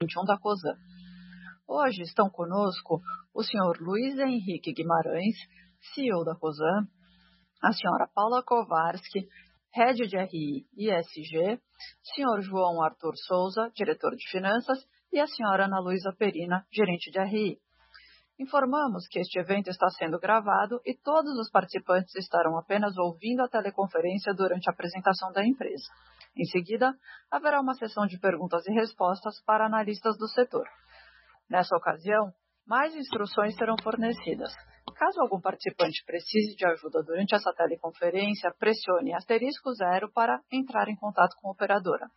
2021 da COSAN. Hoje estão conosco o senhor Luiz Henrique Guimarães, CEO da COSAN, a senhora Paula Kowarski, Head de RI e ESG, senhor João Arthur Souza, diretor de Finanças, e a senhora Ana Luísa Perina, gerente de RI. Informamos que este evento está sendo gravado e todos os participantes estarão apenas ouvindo a teleconferência durante a apresentação da empresa. Em seguida, haverá uma sessão de perguntas e respostas para analistas do setor. Nessa ocasião, mais instruções serão fornecidas. Caso algum participante precise de ajuda durante essa teleconferência, pressione asterisco zero para entrar em contato com a operadora.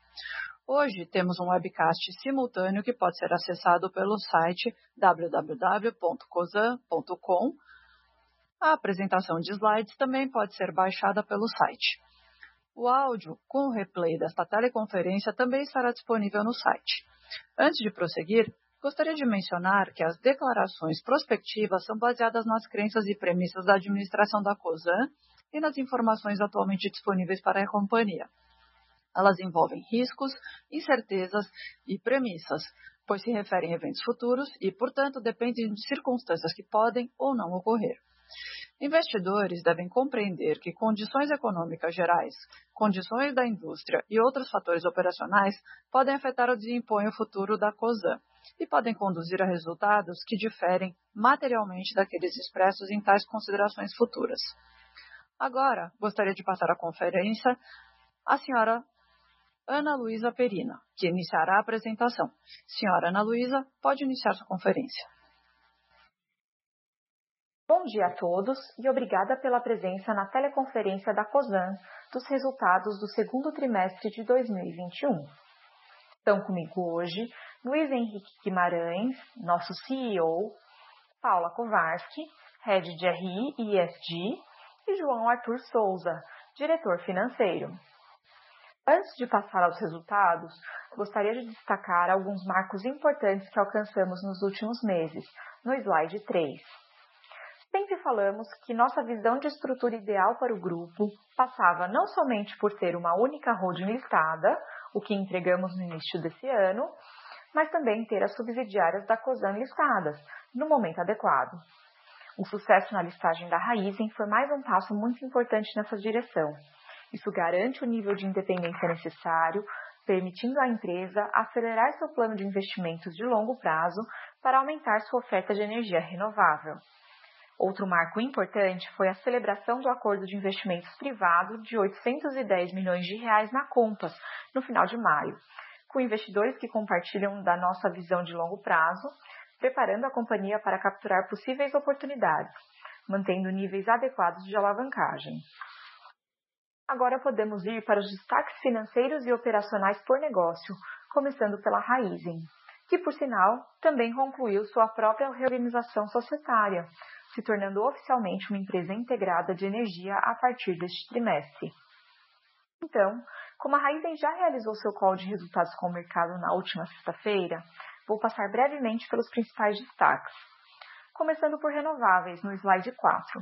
Hoje temos um webcast simultâneo que pode ser acessado pelo site www.cosan.com. A apresentação de slides também pode ser baixada pelo site. O áudio com o replay desta teleconferência também estará disponível no site. Antes de prosseguir, gostaria de mencionar que as declarações prospectivas são baseadas nas crenças e premissas da administração da COSAN e nas informações atualmente disponíveis para a companhia. Elas envolvem riscos, incertezas e premissas, pois se referem a eventos futuros e, portanto, dependem de circunstâncias que podem ou não ocorrer. Investidores devem compreender que condições econômicas gerais, condições da indústria e outros fatores operacionais podem afetar o desempenho futuro da COSAN e podem conduzir a resultados que diferem materialmente daqueles expressos em tais considerações futuras. Agora, gostaria de passar a conferência à senhora Ana Luísa Perina, que iniciará a apresentação. Senhora Ana Luísa, pode iniciar sua conferência. Bom dia a todos e obrigada pela presença na teleconferência da COSAN dos resultados do segundo trimestre de 2021. Estão comigo hoje Luiz Henrique Guimarães, nosso CEO, Paula Kowarski, Head de RI e ESG, e João Arthur Souza, diretor financeiro. Antes de passar aos resultados, gostaria de destacar alguns marcos importantes que alcançamos nos últimos meses, no slide 3. Sempre falamos que nossa visão de estrutura ideal para o grupo passava não somente por ter uma única holding listada, o que entregamos no início desse ano, mas também ter as subsidiárias da COSAN listadas, no momento adequado. O sucesso na listagem da Raizen foi mais um passo muito importante nessa direção isso garante o nível de independência necessário, permitindo à empresa acelerar seu plano de investimentos de longo prazo para aumentar sua oferta de energia renovável. Outro marco importante foi a celebração do acordo de investimentos privado de 810 milhões de reais na Compass, no final de maio, com investidores que compartilham da nossa visão de longo prazo, preparando a companhia para capturar possíveis oportunidades, mantendo níveis adequados de alavancagem. Agora podemos ir para os destaques financeiros e operacionais por negócio, começando pela Raizen, que, por sinal, também concluiu sua própria reorganização societária, se tornando oficialmente uma empresa integrada de energia a partir deste trimestre. Então, como a Raizen já realizou seu call de resultados com o mercado na última sexta-feira, vou passar brevemente pelos principais destaques, começando por renováveis no slide 4.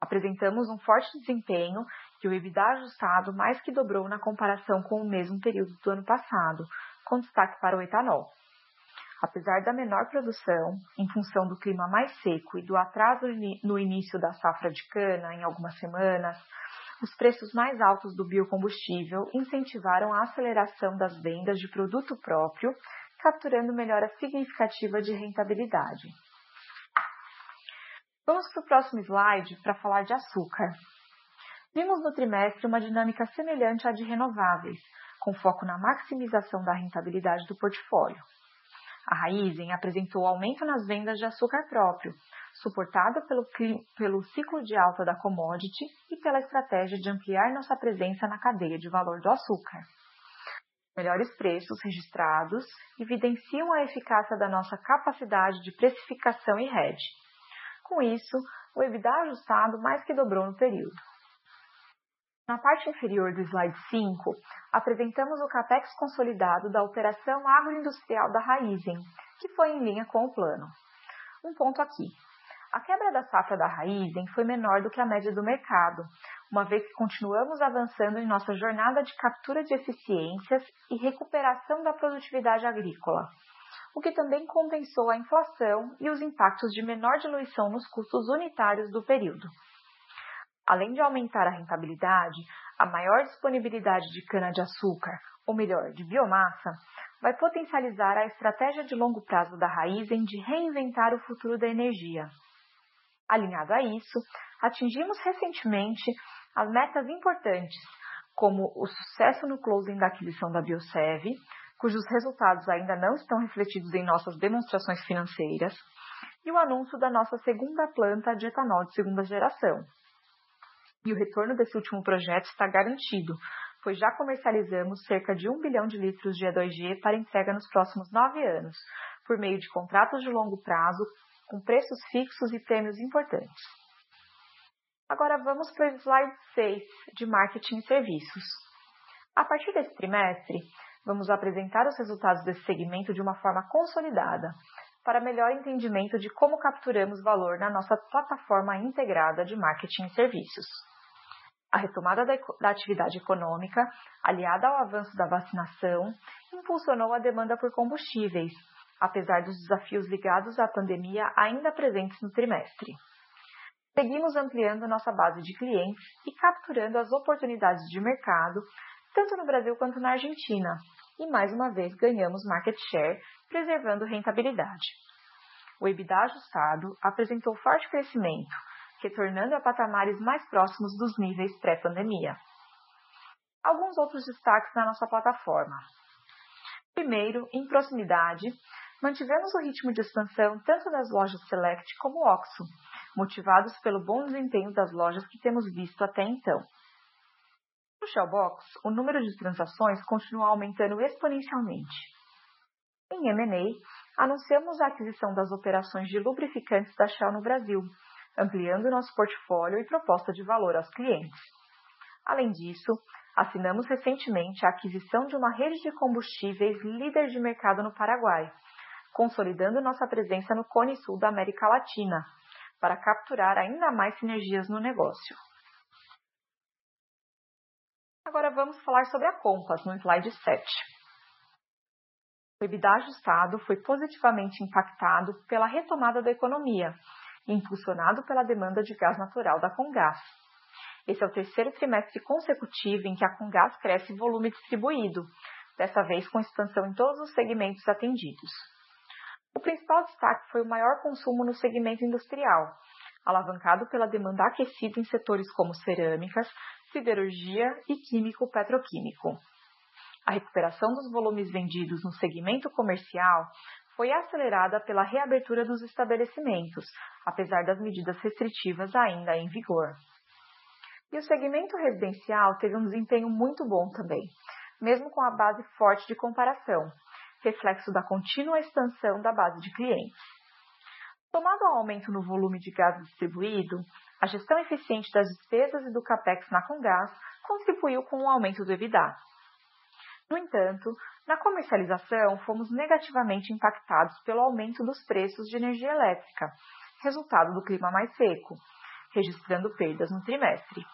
Apresentamos um forte desempenho que o EBITDA ajustado mais que dobrou na comparação com o mesmo período do ano passado, com destaque para o etanol. Apesar da menor produção, em função do clima mais seco e do atraso no início da safra de cana em algumas semanas, os preços mais altos do biocombustível incentivaram a aceleração das vendas de produto próprio, capturando melhora significativa de rentabilidade. Vamos para o próximo slide para falar de açúcar. Vimos no trimestre uma dinâmica semelhante à de renováveis, com foco na maximização da rentabilidade do portfólio. A Raizen apresentou aumento nas vendas de açúcar próprio, suportada pelo, pelo ciclo de alta da commodity e pela estratégia de ampliar nossa presença na cadeia de valor do açúcar. Melhores preços registrados evidenciam a eficácia da nossa capacidade de precificação e hedge. Com isso, o EBITDA ajustado mais que dobrou no período. Na parte inferior do slide 5, apresentamos o CAPEX consolidado da operação agroindustrial da Raizen, que foi em linha com o plano. Um ponto aqui. A quebra da safra da Raizen foi menor do que a média do mercado, uma vez que continuamos avançando em nossa jornada de captura de eficiências e recuperação da produtividade agrícola, o que também compensou a inflação e os impactos de menor diluição nos custos unitários do período. Além de aumentar a rentabilidade, a maior disponibilidade de cana-de-açúcar, ou melhor, de biomassa, vai potencializar a estratégia de longo prazo da Raizen de reinventar o futuro da energia. Alinhado a isso, atingimos recentemente as metas importantes, como o sucesso no closing da aquisição da Biosev, cujos resultados ainda não estão refletidos em nossas demonstrações financeiras, e o anúncio da nossa segunda planta de etanol de segunda geração. E o retorno desse último projeto está garantido, pois já comercializamos cerca de 1 bilhão de litros de E2G para entrega nos próximos nove anos, por meio de contratos de longo prazo com preços fixos e prêmios importantes. Agora vamos para o slide 6 de marketing e serviços. A partir desse trimestre, vamos apresentar os resultados desse segmento de uma forma consolidada, para melhor entendimento de como capturamos valor na nossa plataforma integrada de marketing e serviços. A retomada da atividade econômica, aliada ao avanço da vacinação, impulsionou a demanda por combustíveis, apesar dos desafios ligados à pandemia ainda presentes no trimestre. Seguimos ampliando nossa base de clientes e capturando as oportunidades de mercado, tanto no Brasil quanto na Argentina, e mais uma vez ganhamos market share, preservando rentabilidade. O EBITDA ajustado apresentou forte crescimento, retornando a patamares mais próximos dos níveis pré-pandemia. Alguns outros destaques na nossa plataforma. Primeiro, em proximidade, mantivemos o ritmo de expansão tanto das lojas Select como Oxo, motivados pelo bom desempenho das lojas que temos visto até então. No Shellbox, o número de transações continua aumentando exponencialmente. Em M&A, anunciamos a aquisição das operações de lubrificantes da Shell no Brasil, ampliando nosso portfólio e proposta de valor aos clientes. Além disso, assinamos recentemente a aquisição de uma rede de combustíveis líder de mercado no Paraguai, consolidando nossa presença no Cone Sul da América Latina, para capturar ainda mais sinergias no negócio. Agora vamos falar sobre a Compass no slide 7. O EBITDA ajustado foi positivamente impactado pela retomada da economia, impulsionado pela demanda de gás natural da Congás. Esse é o terceiro trimestre consecutivo em que a Congás cresce volume distribuído, dessa vez com expansão em todos os segmentos atendidos. O principal destaque foi o maior consumo no segmento industrial, alavancado pela demanda aquecida em setores como cerâmicas, siderurgia e químico-petroquímico. A recuperação dos volumes vendidos no segmento comercial foi acelerada pela reabertura dos estabelecimentos, apesar das medidas restritivas ainda em vigor. E o segmento residencial teve um desempenho muito bom também, mesmo com a base forte de comparação, reflexo da contínua expansão da base de clientes. Tomado ao aumento no volume de gás distribuído, a gestão eficiente das despesas e do capex na Congás contribuiu com o aumento do EBITDA. No entanto, na comercialização fomos negativamente impactados pelo aumento dos preços de energia elétrica, resultado do clima mais seco, registrando perdas no trimestre.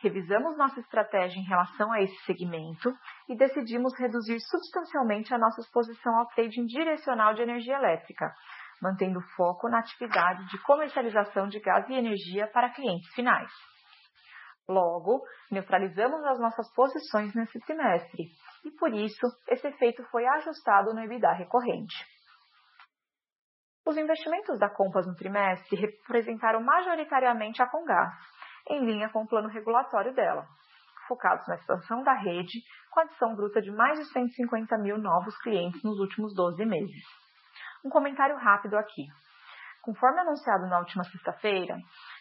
Revisamos nossa estratégia em relação a esse segmento e decidimos reduzir substancialmente a nossa exposição ao trading direcional de energia elétrica, mantendo foco na atividade de comercialização de gás e energia para clientes finais. Logo, neutralizamos as nossas posições nesse trimestre e, por isso, esse efeito foi ajustado no EBITDA recorrente. Os investimentos da Compass no trimestre representaram majoritariamente a Congás, em linha com o plano regulatório dela, focados na expansão da rede, com adição bruta de mais de 150 mil novos clientes nos últimos 12 meses. Um comentário rápido aqui. Conforme anunciado na última sexta-feira,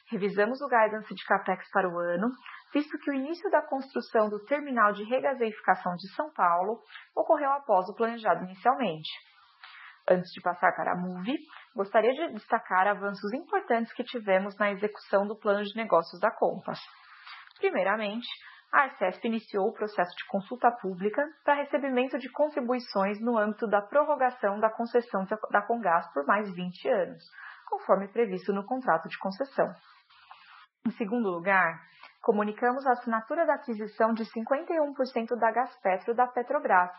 revisamos o guidance de capex para o ano, visto que o início da construção do terminal de regaseificação de São Paulo ocorreu após o planejado inicialmente. Antes de passar para a MOVE, gostaria de destacar avanços importantes que tivemos na execução do plano de negócios da Compass. Primeiramente, a Arcesp iniciou o processo de consulta pública para recebimento de contribuições no âmbito da prorrogação da concessão da Congás por mais 20 anos, conforme previsto no contrato de concessão. Em segundo lugar, comunicamos a assinatura da aquisição de 51% da Gaspetro da Petrobras,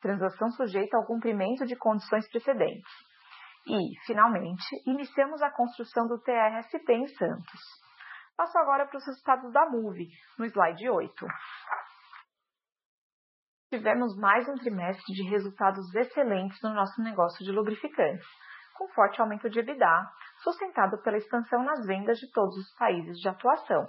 transação sujeita ao cumprimento de condições precedentes. E, finalmente, iniciamos a construção do TRSP em Santos. Passo agora para os resultados da MUVE, no slide 8. Tivemos mais um trimestre de resultados excelentes no nosso negócio de lubrificantes, com forte aumento de EBITDA, sustentado pela expansão nas vendas de todos os países de atuação.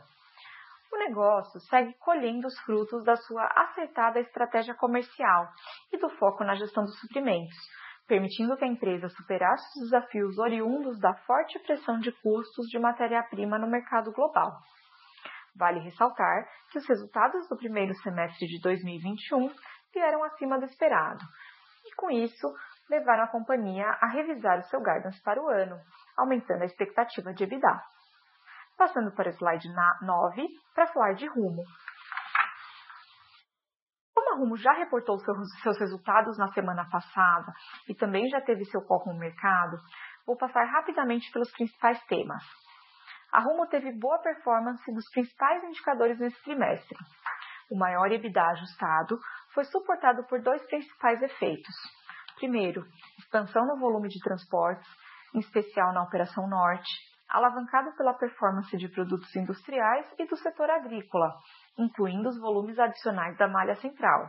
O negócio segue colhendo os frutos da sua acertada estratégia comercial e do foco na gestão dos suprimentos, permitindo que a empresa superasse os desafios oriundos da forte pressão de custos de matéria-prima no mercado global. Vale ressaltar que os resultados do primeiro semestre de 2021 vieram acima do esperado, e com isso levaram a companhia a revisar o seu guidance para o ano, aumentando a expectativa de EBITDA. Passando para o slide 9, para falar de Rumo. Como a Rumo já reportou seus resultados na semana passada e também já teve seu foco no mercado, vou passar rapidamente pelos principais temas. A Rumo teve boa performance nos principais indicadores nesse trimestre. O maior EBITDA ajustado foi suportado por dois principais efeitos. Primeiro, expansão no volume de transportes, em especial na Operação Norte, alavancado pela performance de produtos industriais e do setor agrícola, incluindo os volumes adicionais da malha central.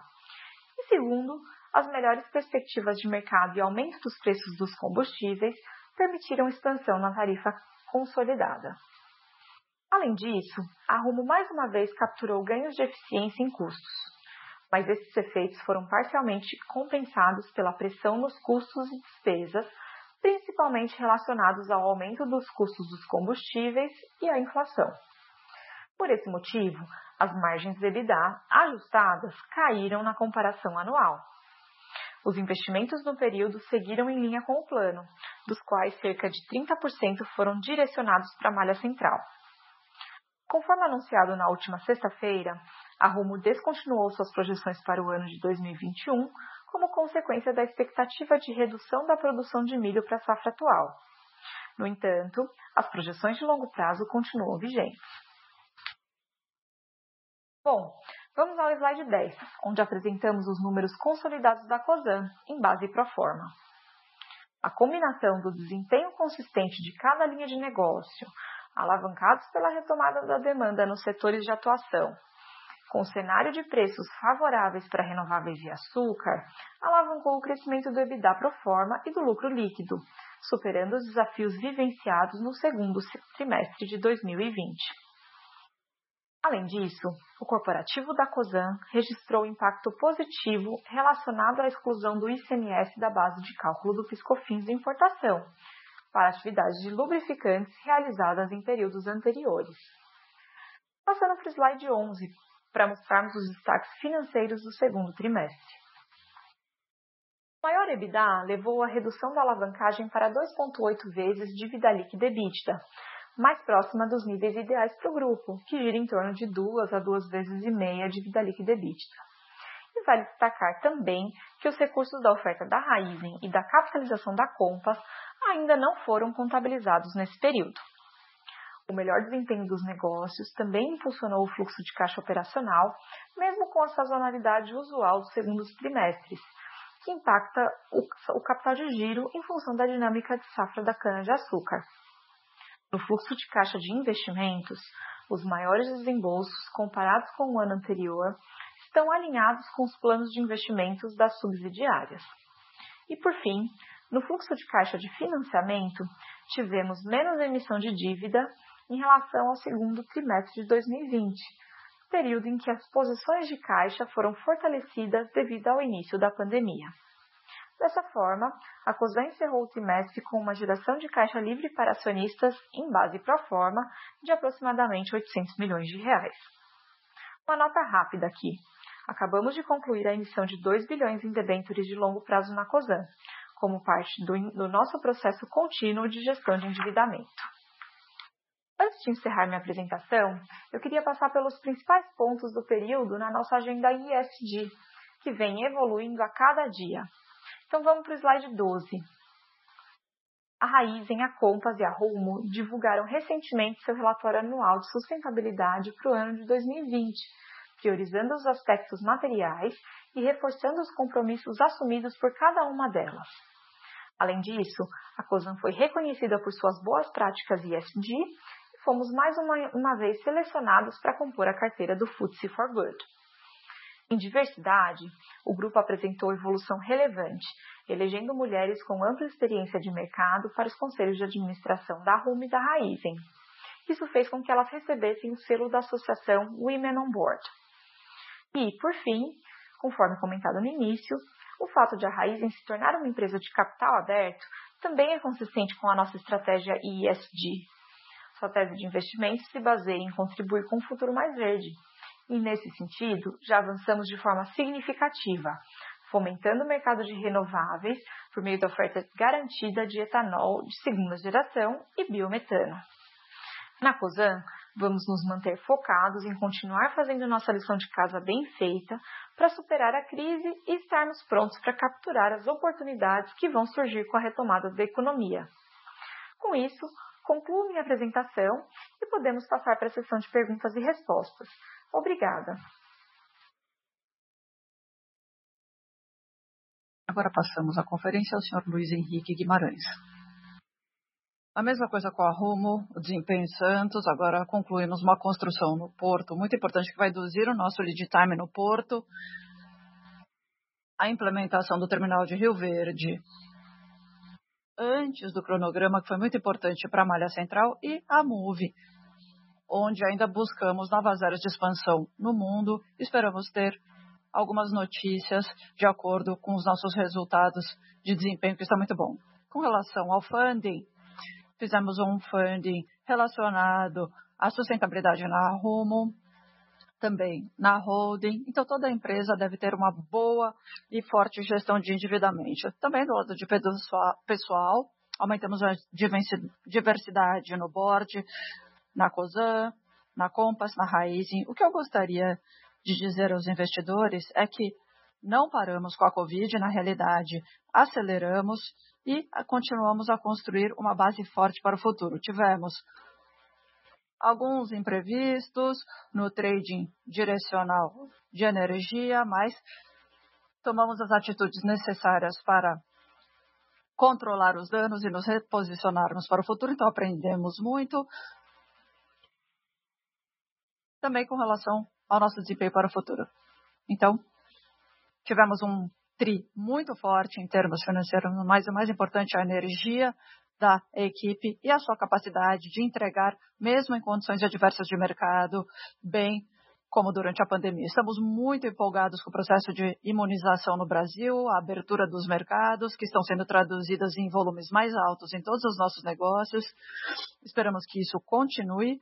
E segundo, as melhores perspectivas de mercado e aumento dos preços dos combustíveis permitiram expansão na tarifa consolidada. Além disso, a Rumo mais uma vez capturou ganhos de eficiência em custos, mas esses efeitos foram parcialmente compensados pela pressão nos custos e despesas, principalmente relacionados ao aumento dos custos dos combustíveis e à inflação. Por esse motivo, as margens de EBITDA ajustadas caíram na comparação anual. Os investimentos no período seguiram em linha com o plano, dos quais cerca de 30% foram direcionados para a malha central. Conforme anunciado na última sexta-feira, a Rumo descontinuou suas projeções para o ano de 2021 como consequência da expectativa de redução da produção de milho para a safra atual. No entanto, as projeções de longo prazo continuam vigentes. Bom, vamos ao slide 10, onde apresentamos os números consolidados da COSAN em base pro forma. A combinação do desempenho consistente de cada linha de negócio, alavancados pela retomada da demanda nos setores de atuação, com o cenário de preços favoráveis para renováveis e açúcar, alavancou o crescimento do EBITDA pro forma e do lucro líquido, superando os desafios vivenciados no segundo trimestre de 2020. Além disso, o corporativo da COSAN registrou impacto positivo relacionado à exclusão do ICMS da base de cálculo do Piscofins de importação, para atividades de lubrificantes realizadas em períodos anteriores. Passando para o slide 11, para mostrarmos os destaques financeiros do segundo trimestre. O maior EBITDA levou à redução da alavancagem para 2,8 vezes dívida líquida EBITDA, mais próxima dos níveis ideais para o grupo, que gira em torno de 2 a 2 vezes e meia dívida líquida EBITDA. E vale destacar também que os recursos da oferta da Raizen e da capitalização da Compass ainda não foram contabilizados nesse período. O melhor desempenho dos negócios também impulsionou o fluxo de caixa operacional, mesmo com a sazonalidade usual dos segundos trimestres, que impacta o, capital de giro em função da dinâmica de safra da cana-de-açúcar. No fluxo de caixa de investimentos, os maiores desembolsos comparados com o ano anterior estão alinhados com os planos de investimentos das subsidiárias. E por fim, no fluxo de caixa de financiamento, tivemos menos emissão de dívida em relação ao segundo trimestre de 2020, período em que as posições de caixa foram fortalecidas devido ao início da pandemia. Dessa forma, a COSAN encerrou o trimestre com uma geração de caixa livre para acionistas em base pro forma de aproximadamente 800 milhões de reais. Uma nota rápida aqui. Acabamos de concluir a emissão de 2 bilhões em debêntures de longo prazo na COSAN, como parte do, do nosso processo contínuo de gestão de endividamento. Antes de encerrar minha apresentação, eu queria passar pelos principais pontos do período na nossa agenda ISD, que vem evoluindo a cada dia. Então vamos para o slide 12. a Raizen, a Compass e a Rumo divulgaram recentemente seu relatório anual de sustentabilidade para o ano de 2020, priorizando os aspectos materiais e reforçando os compromissos assumidos por cada uma delas. Além disso, a COSAN foi reconhecida por suas boas práticas ESG fomos mais uma, uma vez selecionados para compor a carteira do FTSE for Good. Em diversidade, o grupo apresentou evolução relevante, elegendo mulheres com ampla experiência de mercado para os conselhos de administração da RUM e da Raizen. Isso fez com que elas recebessem o selo da associação Women on Board. E, por fim, conforme comentado no início, o fato de a Raizen se tornar uma empresa de capital aberto também é consistente com a nossa estratégia ESG. Sua tese de investimento se baseia em contribuir com um futuro mais verde, e, nesse sentido, já avançamos de forma significativa, fomentando o mercado de renováveis por meio da oferta garantida de etanol de segunda geração e biometano. Na COSAN, vamos nos manter focados em continuar fazendo nossa lição de casa bem feita para superar a crise e estarmos prontos para capturar as oportunidades que vão surgir com a retomada da economia. Com isso, concluo minha apresentação e podemos passar para a sessão de perguntas e respostas. Obrigada. Agora passamos a conferência ao Sr. Luiz Henrique Guimarães. A mesma coisa com a Rumo, o desempenho em Santos. Agora concluímos uma construção no Porto, muito importante, que vai induzir o nosso lead time no Porto. A implementação do terminal de Rio Verde antes do cronograma, que foi muito importante para a Malha Central, e a MOVE, onde ainda buscamos novas áreas de expansão no mundo. Esperamos ter algumas notícias de acordo com os nossos resultados de desempenho, que está muito bom. Com relação ao funding, fizemos um funding relacionado à sustentabilidade na Rumo, também na holding. Então, toda empresa deve ter uma boa e forte gestão de endividamento. Também do lado de pessoal, aumentamos a diversidade no board, na COSAN, na Compass, na Raizen. O que eu gostaria de dizer aos investidores é que não paramos com a Covid, na realidade, aceleramos e continuamos a construir uma base forte para o futuro. Tivemos alguns imprevistos no trading direcional de energia, mas tomamos as atitudes necessárias para controlar os danos e nos reposicionarmos para o futuro. Então, aprendemos muito, também com relação ao nosso desempenho para o futuro. Então, tivemos um TRI muito forte em termos financeiros, mas o mais importante é a energia da equipe e a sua capacidade de entregar, mesmo em condições adversas de mercado, bem como durante a pandemia. Estamos muito empolgados com o processo de imunização no Brasil, a abertura dos mercados, que estão sendo traduzidas em volumes mais altos em todos os nossos negócios. Esperamos que isso continue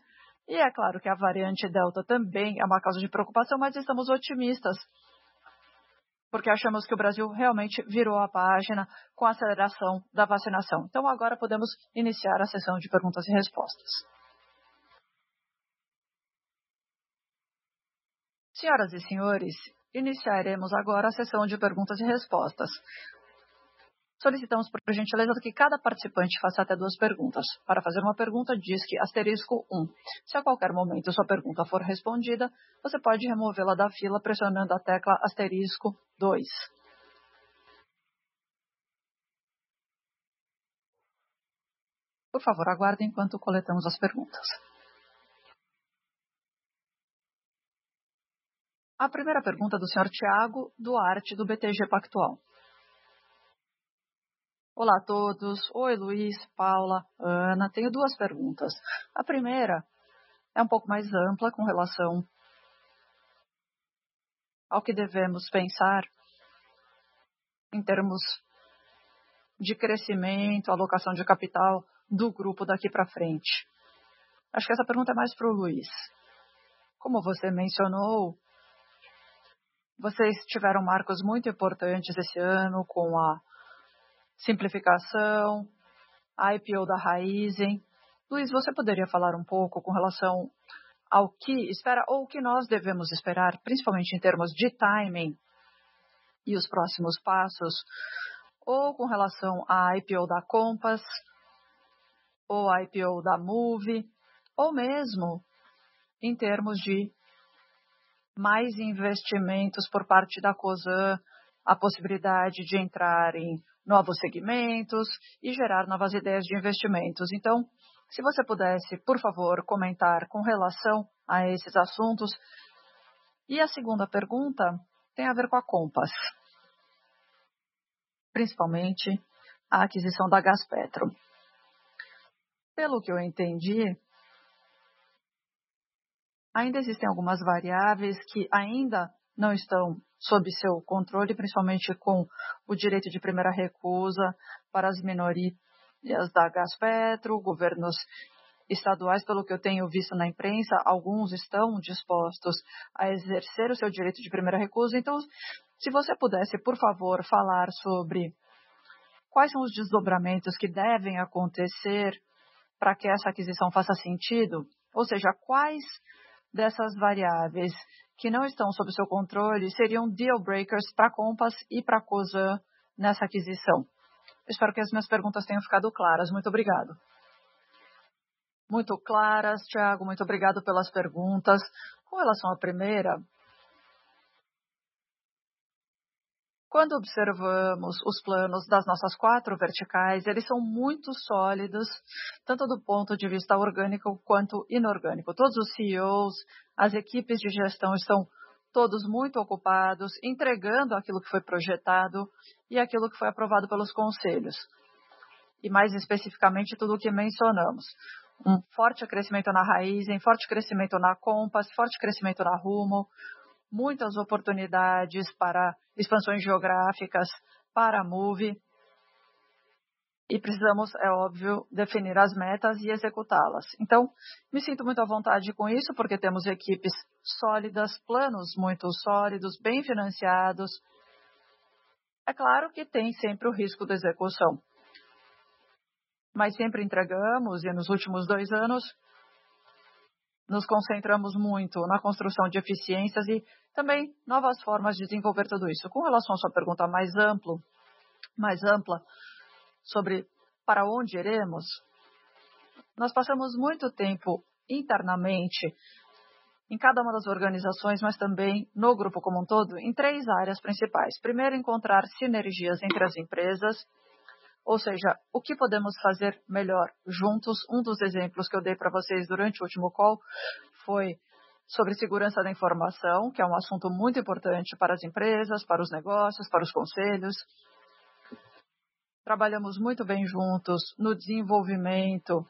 e é claro que a variante Delta também é uma causa de preocupação, mas estamos otimistas, porque achamos que o Brasil realmente virou a página com a aceleração da vacinação. Então, agora podemos iniciar a sessão de perguntas e respostas. Senhoras e senhores, iniciaremos agora a sessão de perguntas e respostas. Solicitamos, por gentileza, que cada participante faça até duas perguntas. Para fazer uma pergunta, diz que asterisco 1. Se a qualquer momento sua pergunta for respondida, você pode removê-la da fila pressionando a tecla asterisco 2. Por favor, aguarde enquanto coletamos as perguntas. A primeira pergunta é do Sr. Tiago Duarte, do BTG Pactual. Olá a todos. Oi, Luiz, Paula, Ana. Tenho duas perguntas. A primeira é um pouco mais ampla com relação ao que devemos pensar em termos de crescimento, alocação de capital do grupo daqui para frente. Acho que essa pergunta é mais para o Luiz. Como você mencionou, vocês tiveram marcos muito importantes esse ano com a simplificação, a IPO da Raizen. Luiz, você poderia falar um pouco com relação ao que espera ou o que nós devemos esperar, principalmente em termos de timing e os próximos passos, ou com relação à IPO da Compass, ou IPO da Move, ou mesmo em termos de mais investimentos por parte da COSAN, a possibilidade de entrar em novos segmentos e gerar novas ideias de investimentos. Então, se você pudesse, por favor, comentar com relação a esses assuntos. E a segunda pergunta tem a ver com a Compass, principalmente a aquisição da Gaspetro. Pelo que eu entendi, ainda existem algumas variáveis que ainda não estão sob seu controle, principalmente com o direito de primeira recusa para as minorias da Gaspetro, governos estaduais, pelo que eu tenho visto na imprensa, alguns estão dispostos a exercer o seu direito de primeira recusa. Então, se você pudesse, por favor, falar sobre quais são os desdobramentos que devem acontecer para que essa aquisição faça sentido, ou seja, quais dessas variáveis que não estão sob seu controle seriam deal breakers para a Compass e para a COSAN nessa aquisição. Espero que as minhas perguntas tenham ficado claras. Muito obrigado. Muito claras, Tiago. Muito obrigado pelas perguntas. Com relação à primeira, Quando observamos os planos das nossas quatro verticais, eles são muito sólidos, tanto do ponto de vista orgânico quanto inorgânico. Todos os CEOs, as equipes de gestão estão todos muito ocupados, entregando aquilo que foi projetado e aquilo que foi aprovado pelos conselhos. E mais especificamente, tudo o que mencionamos. Um forte crescimento na raiz, um forte crescimento na Compass, forte crescimento na Rumo, muitas oportunidades para expansões geográficas, para Move. E precisamos, é óbvio, definir as metas e executá-las. Então, me sinto muito à vontade com isso, porque temos equipes sólidas, planos muito sólidos, bem financiados. É claro que tem sempre o risco da execução. Mas sempre entregamos, e nos últimos dois anos, nos concentramos muito na construção de eficiências e também novas formas de desenvolver tudo isso. Com relação à sua pergunta mais amplo, mais ampla sobre para onde iremos, nós passamos muito tempo internamente em cada uma das organizações, mas também no grupo como um todo, em três áreas principais. Primeiro, encontrar sinergias entre as empresas, ou seja, o que podemos fazer melhor juntos. Um dos exemplos que eu dei para vocês durante o último call foi sobre segurança da informação, que é um assunto muito importante para as empresas, para os negócios, para os conselhos. Trabalhamos muito bem juntos no desenvolvimento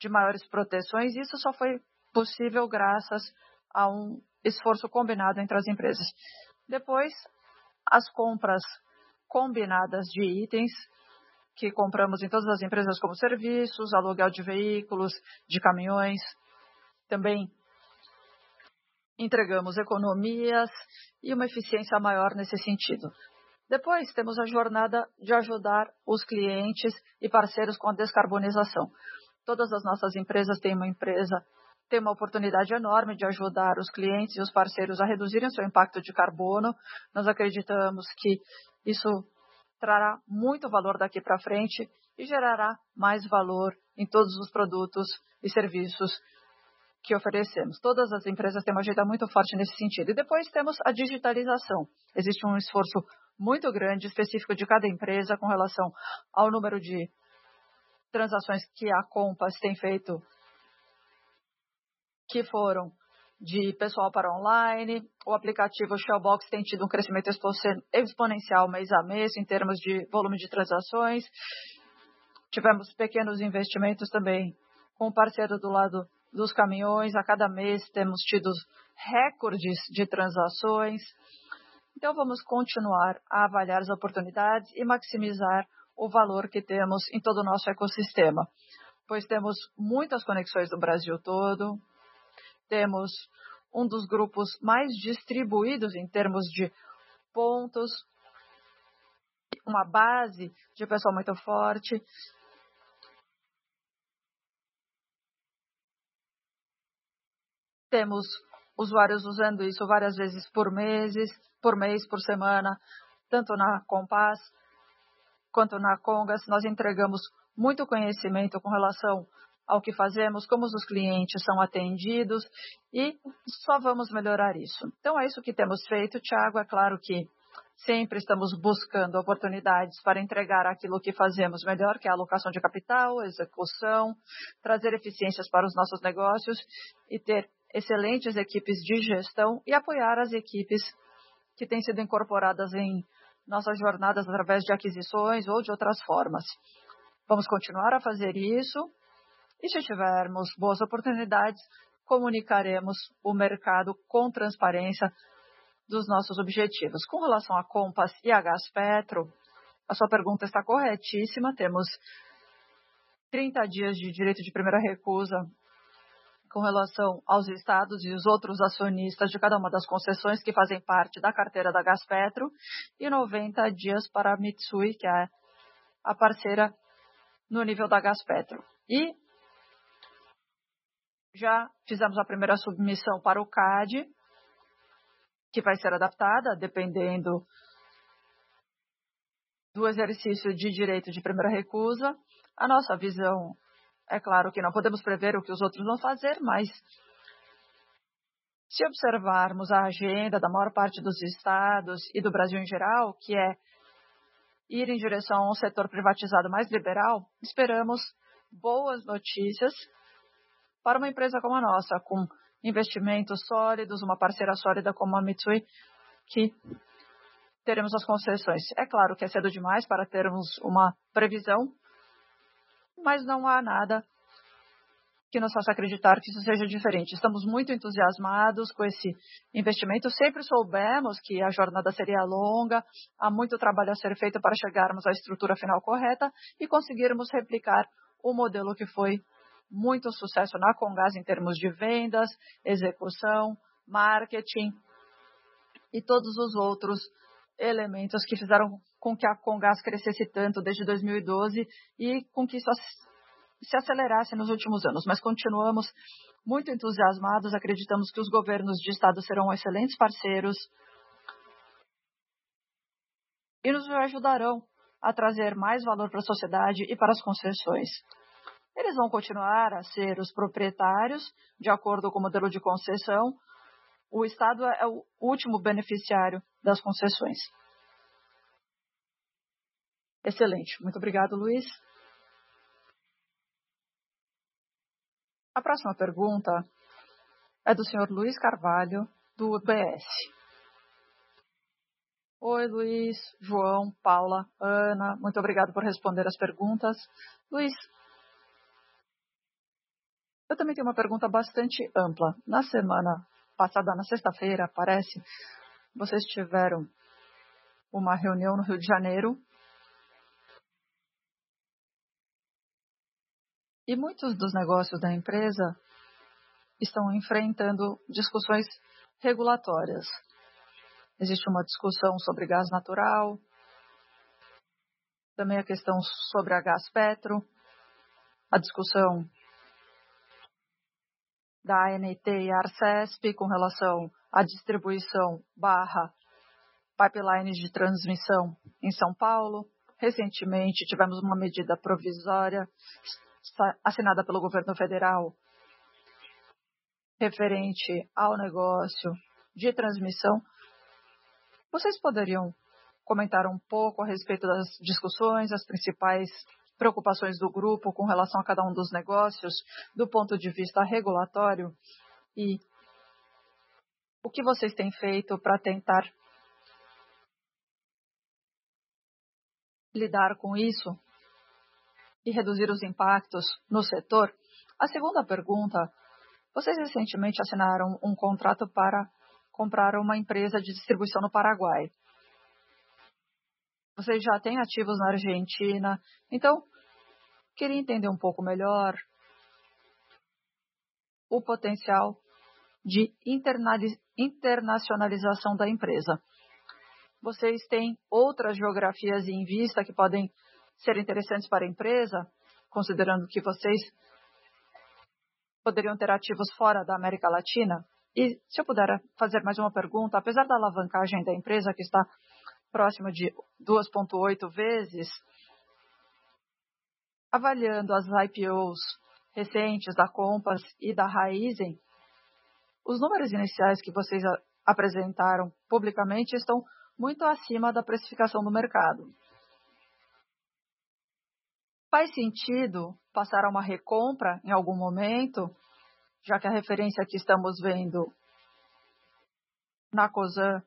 de maiores proteções. Isso só foi possível graças a um esforço combinado entre as empresas. Depois, as compras combinadas de itens que compramos em todas as empresas como serviços, aluguel de veículos, de caminhões, também entregamos economias e uma eficiência maior nesse sentido. Depois, temos a jornada de ajudar os clientes e parceiros com a descarbonização. Todas as nossas empresas têm uma empresa, têm uma oportunidade enorme de ajudar os clientes e os parceiros a reduzirem seu impacto de carbono. Nós acreditamos que isso trará muito valor daqui para frente e gerará mais valor em todos os produtos e serviços que oferecemos. Todas as empresas têm uma agenda muito forte nesse sentido. E depois temos a digitalização. Existe um esforço muito grande, específico de cada empresa, com relação ao número de transações que a Compass tem feito, que foram de pessoal para online. O aplicativo Shellbox tem tido um crescimento exponencial mês a mês em termos de volume de transações. Tivemos pequenos investimentos também com o parceiro do lado dos caminhões. A cada mês temos tido recordes de transações. Então, vamos continuar a avaliar as oportunidades e maximizar o valor que temos em todo o nosso ecossistema, pois temos muitas conexões no Brasil todo, temos um dos grupos mais distribuídos em termos de pontos, uma base de pessoal muito forte. Temos usuários usando isso várias vezes por meses, por mês, por semana, tanto na Compass quanto na Congas, nós entregamos muito conhecimento com relação ao que fazemos, como os clientes são atendidos e só vamos melhorar isso. Então, é isso que temos feito, Tiago. É claro que sempre estamos buscando oportunidades para entregar aquilo que fazemos melhor, que é a alocação de capital, execução, trazer eficiências para os nossos negócios e ter excelentes equipes de gestão e apoiar as equipes que têm sido incorporadas em nossas jornadas através de aquisições ou de outras formas. Vamos continuar a fazer isso e, se tivermos boas oportunidades, comunicaremos o mercado com transparência dos nossos objetivos. Com relação a Compass e a Gaspetro, a sua pergunta está corretíssima. Temos 30 dias de direito de primeira recusa com relação aos estados e os outros acionistas de cada uma das concessões que fazem parte da carteira da Gaspetro e 90 dias para a Mitsui, que é a parceira no nível da Gaspetro. E já fizemos a primeira submissão para o CAD, que vai ser adaptada dependendo do exercício de direito de primeira recusa. A nossa visão é claro que não podemos prever o que os outros vão fazer, mas se observarmos a agenda da maior parte dos estados e do Brasil em geral, que é ir em direção a um setor privatizado mais liberal, esperamos boas notícias para uma empresa como a nossa, com investimentos sólidos, uma parceira sólida como a Mitsui, que teremos as concessões. É claro que é cedo demais para termos uma previsão, mas não há nada que nos faça acreditar que isso seja diferente. Estamos muito entusiasmados com esse investimento. Sempre soubemos que a jornada seria longa, há muito trabalho a ser feito para chegarmos à estrutura final correta e conseguirmos replicar o modelo que foi muito sucesso na Congás em termos de vendas, execução, marketing e todos os outros elementos que fizeram com que a Congás crescesse tanto desde 2012 e com que isso se acelerasse nos últimos anos. Mas continuamos muito entusiasmados, acreditamos que os governos de estado serão excelentes parceiros e nos ajudarão a trazer mais valor para a sociedade e para as concessões. Eles vão continuar a ser os proprietários, de acordo com o modelo de concessão. O Estado é o último beneficiário das concessões. Excelente. Muito obrigado, Luiz. A próxima pergunta é do senhor Luiz Carvalho, do UBS. Oi, Luiz, João, Paula, Ana, muito obrigado por responder as perguntas. Luiz, eu também tenho uma pergunta bastante ampla. Na semana passada, na sexta-feira, parece, vocês tiveram uma reunião no Rio de Janeiro e muitos dos negócios da empresa estão enfrentando discussões regulatórias. Existe uma discussão sobre gás natural, também a questão sobre a gás petro, a discussão da ANT e Arcesp com relação à distribuição barra de transmissão em São Paulo. Recentemente tivemos uma medida provisória assinada pelo governo federal referente ao negócio de transmissão. Vocês poderiam comentar um pouco a respeito das discussões, as principais preocupações do grupo com relação a cada um dos negócios do ponto de vista regulatório e o que vocês têm feito para tentar lidar com isso e reduzir os impactos no setor? A segunda pergunta: vocês recentemente assinaram um contrato para comprar uma empresa de distribuição no Paraguai. Vocês já têm ativos na Argentina, então queria entender um pouco melhor o potencial de internacionalização da empresa. Vocês têm outras geografias em vista que podem ser interessantes para a empresa, considerando que vocês poderiam ter ativos fora da América Latina? E se eu puder fazer mais uma pergunta, apesar da alavancagem da empresa que está próximo de 2,8 vezes, avaliando as IPOs recentes da Compass e da Raizen, os números iniciais que vocês apresentaram publicamente estão muito acima da precificação do mercado. Faz sentido passar a uma recompra em algum momento, já que a referência que estamos vendo na COSAN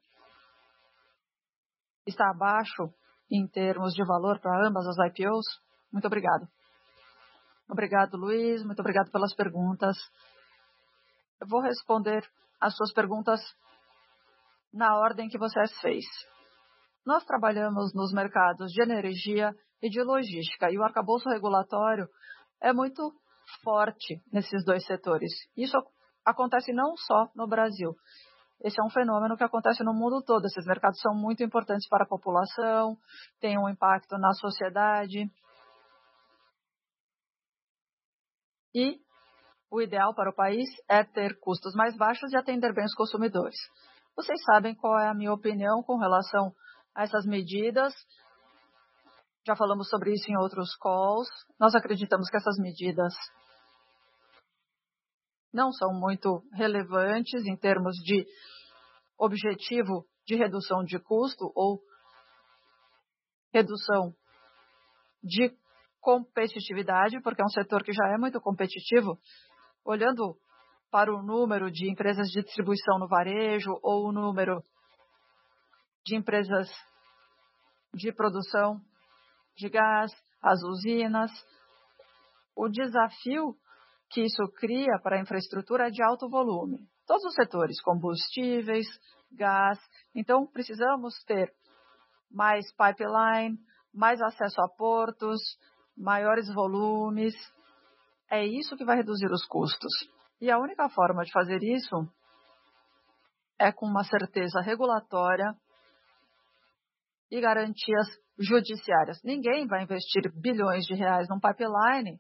está abaixo em termos de valor para ambas as IPOs? Muito obrigado. Obrigado, Luiz. Muito obrigado pelas perguntas. Eu vou responder as suas perguntas na ordem que você as fez. Nós trabalhamos nos mercados de energia e de logística, e o arcabouço regulatório é muito forte nesses dois setores. Isso acontece não só no Brasil. Esse é um fenômeno que acontece no mundo todo. Esses mercados são muito importantes para a população, têm um impacto na sociedade. E o ideal para o país é ter custos mais baixos e atender bem os consumidores. Vocês sabem qual é a minha opinião com relação a essas medidas. Já falamos sobre isso em outros calls. Nós acreditamos que essas medidas não são muito relevantes em termos de objetivo de redução de custo ou redução de competitividade, porque é um setor que já é muito competitivo. Olhando para o número de empresas de distribuição no varejo ou o número de empresas de produção de gás, as usinas, o desafio que isso cria para a infraestrutura é de alto volume. Todos os setores, combustíveis, gás. Então, precisamos ter mais pipeline, mais acesso a portos, maiores volumes. É isso que vai reduzir os custos. E a única forma de fazer isso é com uma certeza regulatória e garantias judiciárias. Ninguém vai investir bilhões de reais num pipeline,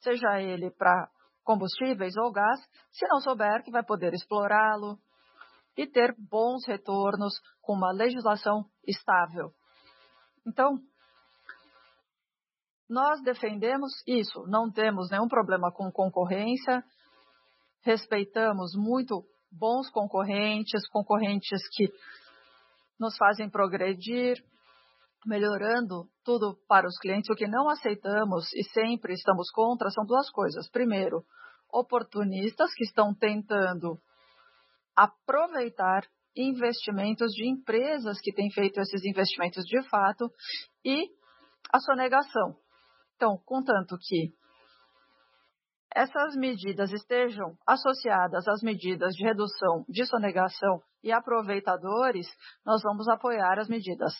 seja ele para combustíveis ou gás, se não souber que vai poder explorá-lo e ter bons retornos com uma legislação estável. Então, nós defendemos isso, não temos nenhum problema com concorrência, respeitamos muito bons concorrentes, concorrentes que nos fazem progredir, melhorando tudo para os clientes. O que não aceitamos e sempre estamos contra são duas coisas. Primeiro, oportunistas que estão tentando aproveitar investimentos de empresas que têm feito esses investimentos de fato e a sonegação. Então, contanto que essas medidas estejam associadas às medidas de redução de sonegação e aproveitadores, nós vamos apoiar as medidas.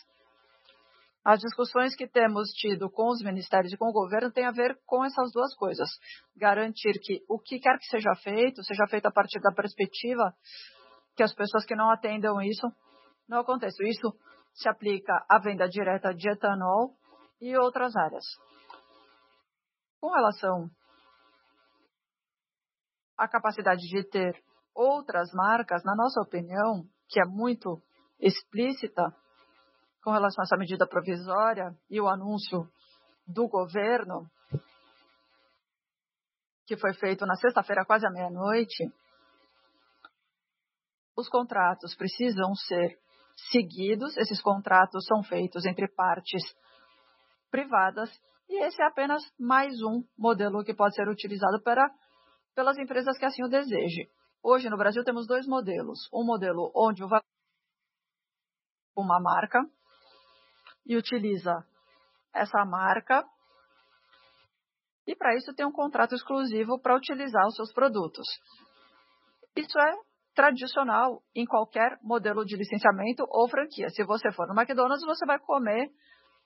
As discussões que temos tido com os ministérios e com o governo têm a ver com essas duas coisas. Garantir que o que quer que seja feito, seja feito a partir da perspectiva que as pessoas que não atendam isso não aconteçam. Isso se aplica à venda direta de etanol e outras áreas. Com relação à capacidade de ter outras marcas, na nossa opinião, que é muito explícita, com relação a essa medida provisória e o anúncio do governo, que foi feito na sexta-feira, quase à meia-noite, os contratos precisam ser seguidos. Esses contratos são feitos entre partes privadas e esse é apenas mais um modelo que pode ser utilizado para, pelas empresas que assim o desejem. Hoje no Brasil temos dois modelos. Um modelo onde o uma marca e utiliza essa marca. E para isso tem um contrato exclusivo para utilizar os seus produtos. Isso é tradicional em qualquer modelo de licenciamento ou franquia. Se você for no McDonald's, você vai comer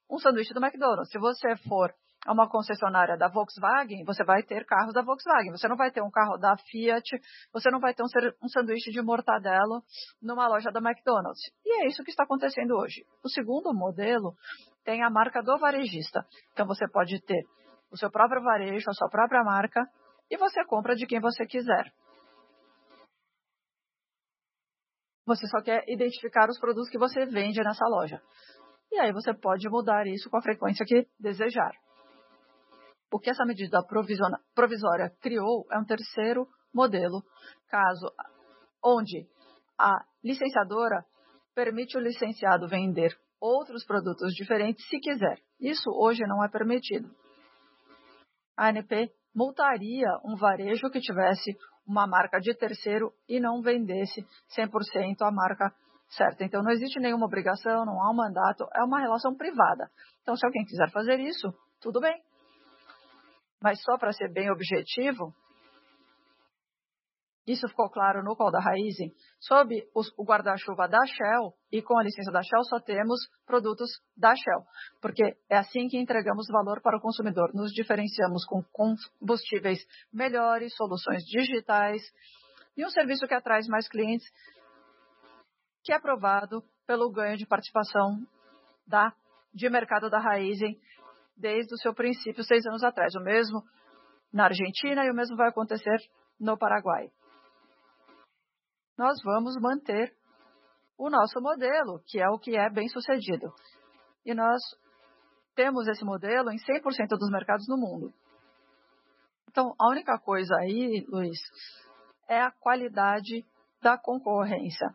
um sanduíche do McDonald's. Se você for a uma concessionária da Volkswagen, você vai ter carros da Volkswagen. Você não vai ter um carro da Fiat, você não vai ter um, um sanduíche de mortadela numa loja da McDonald's. E é isso que está acontecendo hoje. O segundo modelo tem a marca do varejista. Então você pode ter o seu próprio varejo, a sua própria marca, e você compra de quem você quiser. Você só quer identificar os produtos que você vende nessa loja. E aí você pode mudar isso com a frequência que desejar. O que essa medida provisória criou é um terceiro modelo, caso onde a licenciadora permite o licenciado vender outros produtos diferentes se quiser. Isso hoje não é permitido. A ANP multaria um varejo que tivesse uma marca de terceiro e não vendesse 100% a marca certa. Então não existe nenhuma obrigação, não há um mandato, é uma relação privada. Então se alguém quiser fazer isso, tudo bem. Mas só para ser bem objetivo, isso ficou claro no call da Raizen. Sob o guarda-chuva da Shell e com a licença da Shell só temos produtos da Shell, porque é assim que entregamos valor para o consumidor. Nos diferenciamos com combustíveis melhores, soluções digitais e um serviço que atrai mais clientes, que é aprovado pelo ganho de participação da, de mercado da Raizen desde o seu princípio seis anos atrás. O mesmo na Argentina e o mesmo vai acontecer no Paraguai nós vamos manter o nosso modelo, que é o que é bem sucedido. E nós temos esse modelo em 100% dos mercados no mundo. Então, a única coisa aí, Luiz, é a qualidade da concorrência.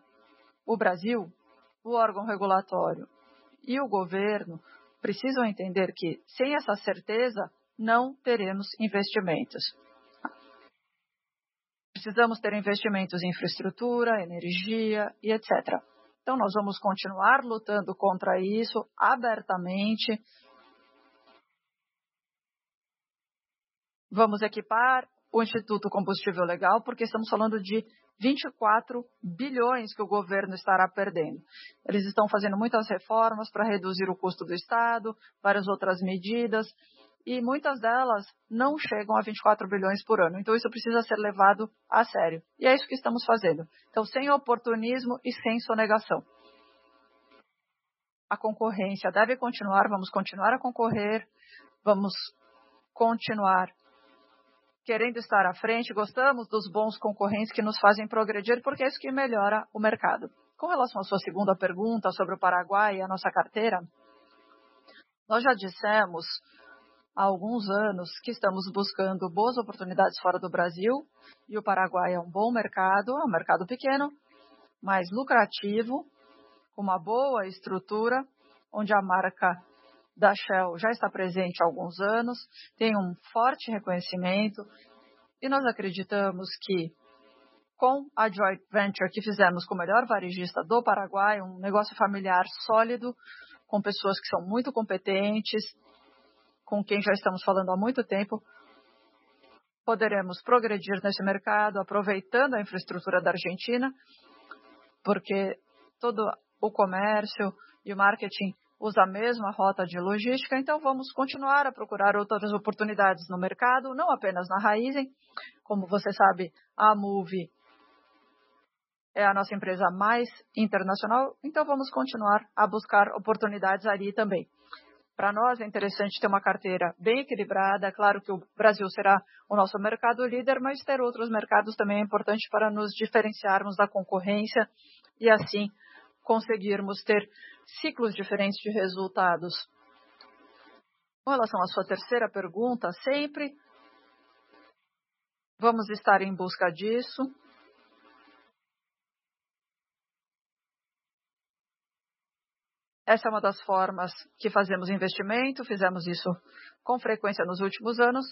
O Brasil, o órgão regulatório e o governo precisam entender que, sem essa certeza, não teremos investimentos. Precisamos ter investimentos em infraestrutura, energia e etc. Então, nós vamos continuar lutando contra isso abertamente. Vamos equipar o Instituto Combustível Legal, porque estamos falando de 24 bilhões que o governo estará perdendo. Eles estão fazendo muitas reformas para reduzir o custo do Estado, várias outras medidas e muitas delas não chegam a 24 bilhões por ano. Então, isso precisa ser levado a sério. E é isso que estamos fazendo. Então, sem oportunismo e sem sonegação. A concorrência deve continuar, vamos continuar a concorrer, vamos continuar querendo estar à frente, gostamos dos bons concorrentes que nos fazem progredir, porque é isso que melhora o mercado. Com relação à sua segunda pergunta sobre o Paraguai e a nossa carteira, nós já dissemos há alguns anos que estamos buscando boas oportunidades fora do Brasil e o Paraguai é um bom mercado, é um mercado pequeno, mas lucrativo, com uma boa estrutura, onde a marca da Shell já está presente há alguns anos, tem um forte reconhecimento e nós acreditamos que com a joint venture que fizemos com o melhor varejista do Paraguai, um negócio familiar sólido, com pessoas que são muito competentes, com quem já estamos falando há muito tempo, poderemos progredir nesse mercado, aproveitando a infraestrutura da Argentina, porque todo o comércio e o marketing usa a mesma rota de logística, então vamos continuar a procurar outras oportunidades no mercado, não apenas na Raizen, como você sabe, a Move é a nossa empresa mais internacional, então vamos continuar a buscar oportunidades ali também. Para nós é interessante ter uma carteira bem equilibrada. Claro que o Brasil será o nosso mercado líder, mas ter outros mercados também é importante para nos diferenciarmos da concorrência e assim conseguirmos ter ciclos diferentes de resultados. Com relação à sua terceira pergunta, sempre vamos estar em busca disso. Essa é uma das formas que fazemos investimento, fizemos isso com frequência nos últimos anos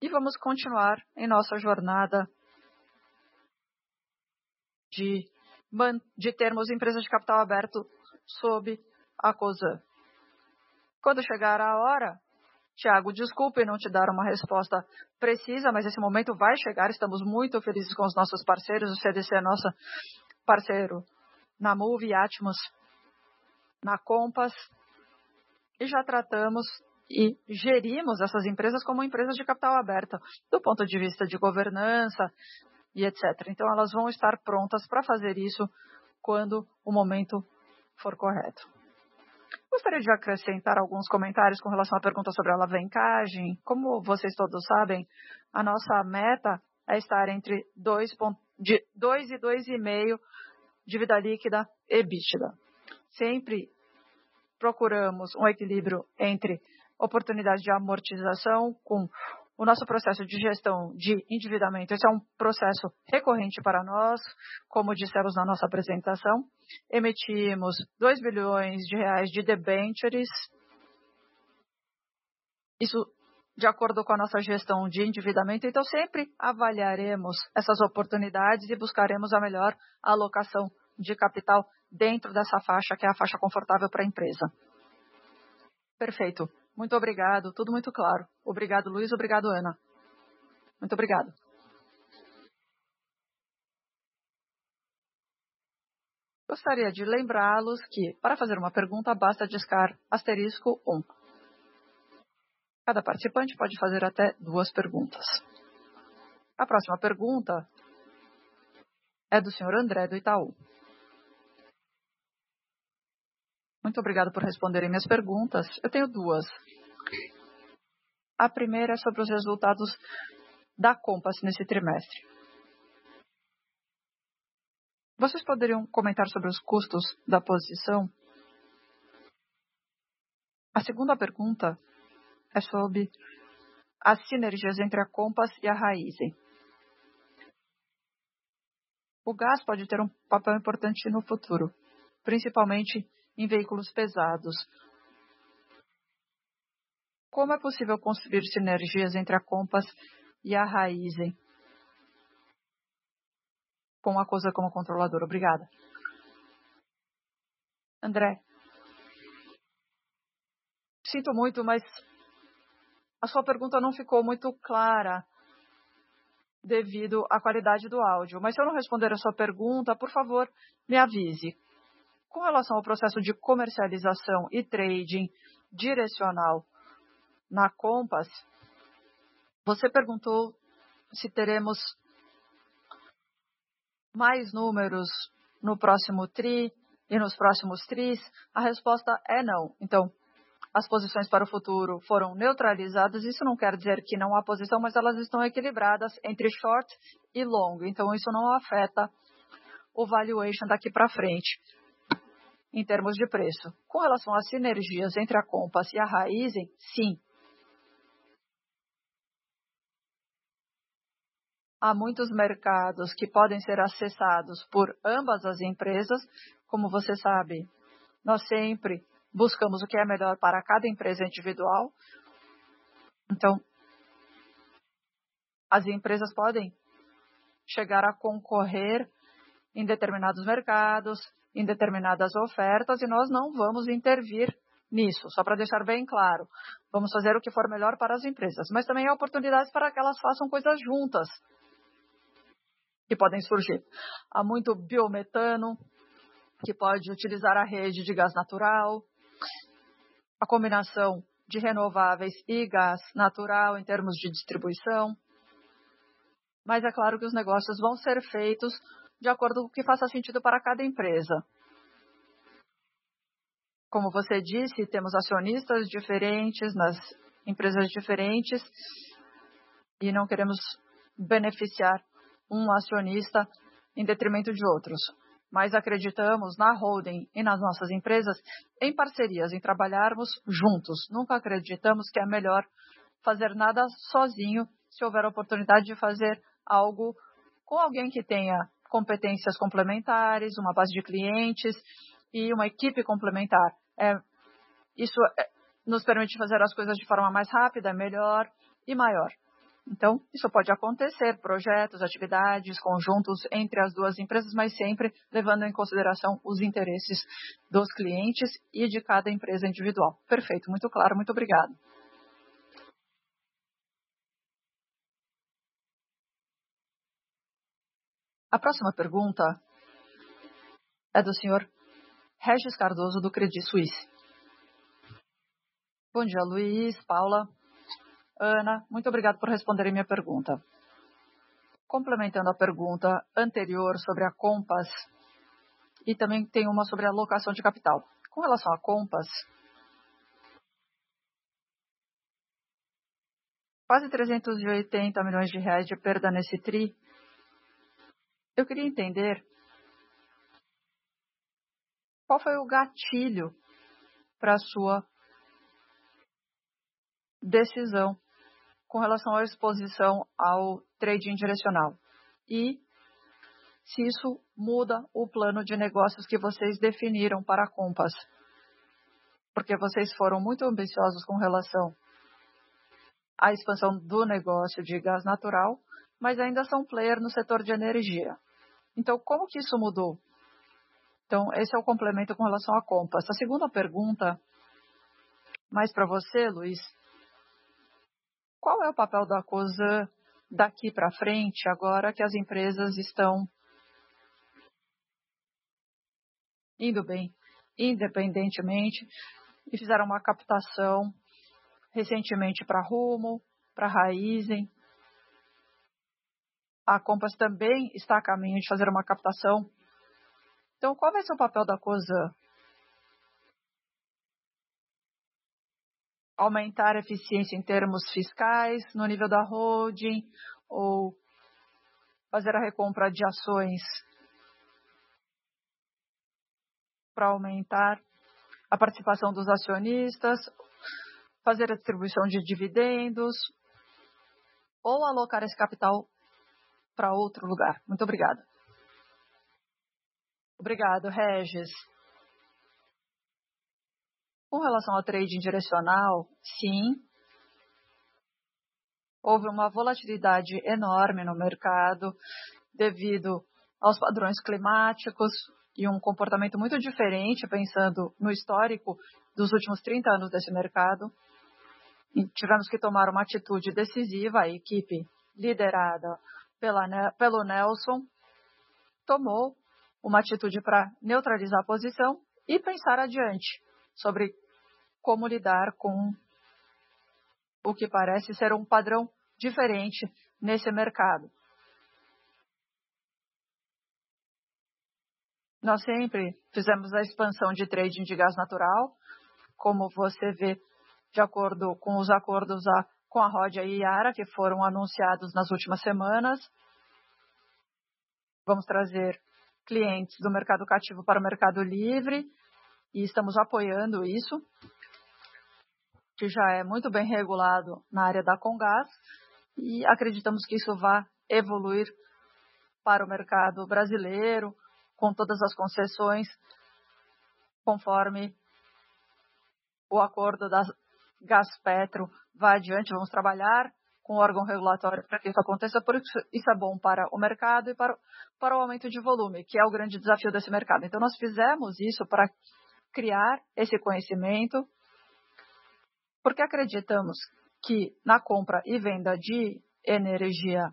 e vamos continuar em nossa jornada de, de termos empresas de capital aberto sob a COSAN. Quando chegar a hora, Tiago, desculpe não te dar uma resposta precisa, mas esse momento vai chegar. Estamos muito felizes com os nossos parceiros. O CDC é nosso parceiro na Move Atmos na Compass e já tratamos e gerimos essas empresas como empresas de capital aberta, do ponto de vista de governança e etc. Então, elas vão estar prontas para fazer isso quando o momento for correto. Gostaria de acrescentar alguns comentários com relação à pergunta sobre a alavancagem. Como vocês todos sabem, a nossa meta é estar entre 2 de 2 e 2,5 dívida líquida EBITDA. Sempre procuramos um equilíbrio entre oportunidade de amortização com o nosso processo de gestão de endividamento. Esse é um processo recorrente para nós, como dissemos na nossa apresentação. Emitimos 2 bilhões de reais de debêntures. Isso de acordo com a nossa gestão de endividamento. Então, sempre avaliaremos essas oportunidades e buscaremos a melhor alocação de capital dentro dessa faixa, que é a faixa confortável para a empresa. Perfeito. Muito obrigado. Tudo muito claro. Obrigado, Luiz. Obrigado, Ana. Muito obrigado. Gostaria de lembrá-los que, para fazer uma pergunta, basta discar asterisco 1. Cada participante pode fazer até duas perguntas. A próxima pergunta é do senhor André do Itaú. Muito obrigado por responderem minhas perguntas. Eu tenho duas. A primeira é sobre os resultados da Compass nesse trimestre. Vocês poderiam comentar sobre os custos da posição? A segunda pergunta é sobre as sinergias entre a Compass e a Raizen. O gás pode ter um papel importante no futuro, principalmente em veículos pesados. Como é possível construir sinergias entre a Compass e a Raizen? Com a coisa como controlador. Obrigada. André. Sinto muito, mas a sua pergunta não ficou muito clara devido à qualidade do áudio. Mas se eu não responder a sua pergunta, por favor, me avise. Com relação ao processo de comercialização e trading direcional na Compass, você perguntou se teremos mais números no próximo TRI e nos próximos TRIs. A resposta é não. Então, as posições para o futuro foram neutralizadas. Isso não quer dizer que não há posição, mas elas estão equilibradas entre short e long. Então, isso não afeta o valuation daqui para frente em termos de preço. Com relação às sinergias entre a Compass e a Raizen, sim. Há muitos mercados que podem ser acessados por ambas as empresas. Como você sabe, nós sempre buscamos o que é melhor para cada empresa individual. Então, as empresas podem chegar a concorrer em determinados mercados, em determinadas ofertas, e nós não vamos intervir nisso, só para deixar bem claro. Vamos fazer o que for melhor para as empresas, mas também há oportunidades para que elas façam coisas juntas que podem surgir. Há muito biometano que pode utilizar a rede de gás natural, a combinação de renováveis e gás natural em termos de distribuição. Mas é claro que os negócios vão ser feitos de acordo com o que faça sentido para cada empresa. Como você disse, temos acionistas diferentes nas empresas diferentes e não queremos beneficiar um acionista em detrimento de outros mas acreditamos na holding e nas nossas empresas em parcerias, em trabalharmos juntos. Nunca acreditamos que é melhor fazer nada sozinho se houver oportunidade de fazer algo com alguém que tenha competências complementares, uma base de clientes e uma equipe complementar. É, isso é, nos permite fazer as coisas de forma mais rápida, melhor e maior. Então, isso pode acontecer, projetos, atividades, conjuntos entre as duas empresas, mas sempre levando em consideração os interesses dos clientes e de cada empresa individual. Perfeito, muito claro, muito obrigado. A próxima pergunta é do senhor Regis Cardoso, do Credit Suisse. Bom dia, Luiz, Paula. Ana, muito obrigado por responder minha pergunta. Complementando a pergunta anterior sobre a Compass, e também tem uma sobre a alocação de capital. Com relação à Compass, quase 380 milhões de reais de perda nesse TRI. Eu queria entender qual foi o gatilho para a sua decisão com relação à exposição ao trading direcional e se isso muda o plano de negócios que vocês definiram para a Compass. Porque vocês foram muito ambiciosos com relação à expansão do negócio de gás natural, mas ainda são player no setor de energia. Então, como que isso mudou? Então, esse é o complemento com relação à Compass. A segunda pergunta, mais para você, Luiz. Qual é o papel da COSAN daqui para frente, agora que as empresas estão indo bem independentemente e fizeram uma captação recentemente para Rumo, para Raizen. A Compass também está a caminho de fazer uma captação. Então, qual vai ser o papel da COSAN? Aumentar a eficiência em termos fiscais no nível da holding ou fazer a recompra de ações para aumentar a participação dos acionistas, fazer a distribuição de dividendos ou alocar esse capital para outro lugar. Muito obrigada. Obrigado, Regis. Com relação ao trading direcional, sim, houve uma volatilidade enorme no mercado devido aos padrões climáticos, e um comportamento muito diferente, pensando no histórico dos últimos 30 anos desse mercado. E tivemos que tomar uma atitude decisiva. A equipe liderada pela, pelo Nelson tomou uma atitude para neutralizar a posição e pensar adiante sobre como lidar com o que parece ser um padrão diferente nesse mercado. Nós sempre fizemos a expansão de trading de gás natural, como você vê, de acordo com os acordos a, com a Rodia e Yara, que foram anunciados nas últimas semanas. Vamos trazer clientes do mercado cativo para o mercado livre e estamos apoiando isso, que já é muito bem regulado na área da Congás e acreditamos que isso vai evoluir para o mercado brasileiro, com todas as concessões, conforme o acordo da Gaspetro vai adiante. Vamos trabalhar com o órgão regulatório para que isso aconteça, por isso isso é bom para o mercado e para, para o aumento de volume, que é o grande desafio desse mercado. Então, nós fizemos isso para criar esse conhecimento, porque acreditamos que na compra e venda de energia,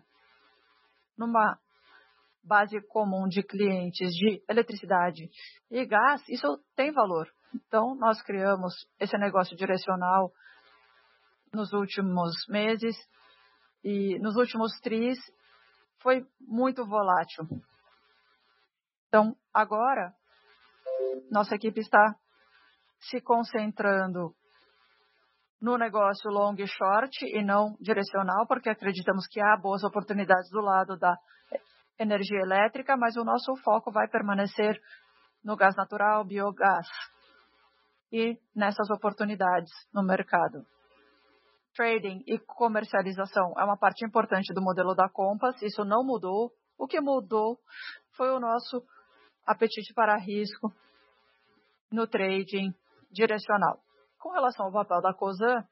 numa base comum de clientes de eletricidade e gás, isso tem valor. Então, nós criamos esse negócio direcional nos últimos meses e nos últimos tris foi muito volátil. Então, agora, nossa equipe está se concentrando no negócio long e short e não direcional, porque acreditamos que há boas oportunidades do lado da energia elétrica, mas o nosso foco vai permanecer no gás natural, biogás e nessas oportunidades no mercado. Trading e comercialização é uma parte importante do modelo da Compass, isso não mudou. O que mudou foi o nosso apetite para risco no trading direcional. Com relação ao papel da COSAN,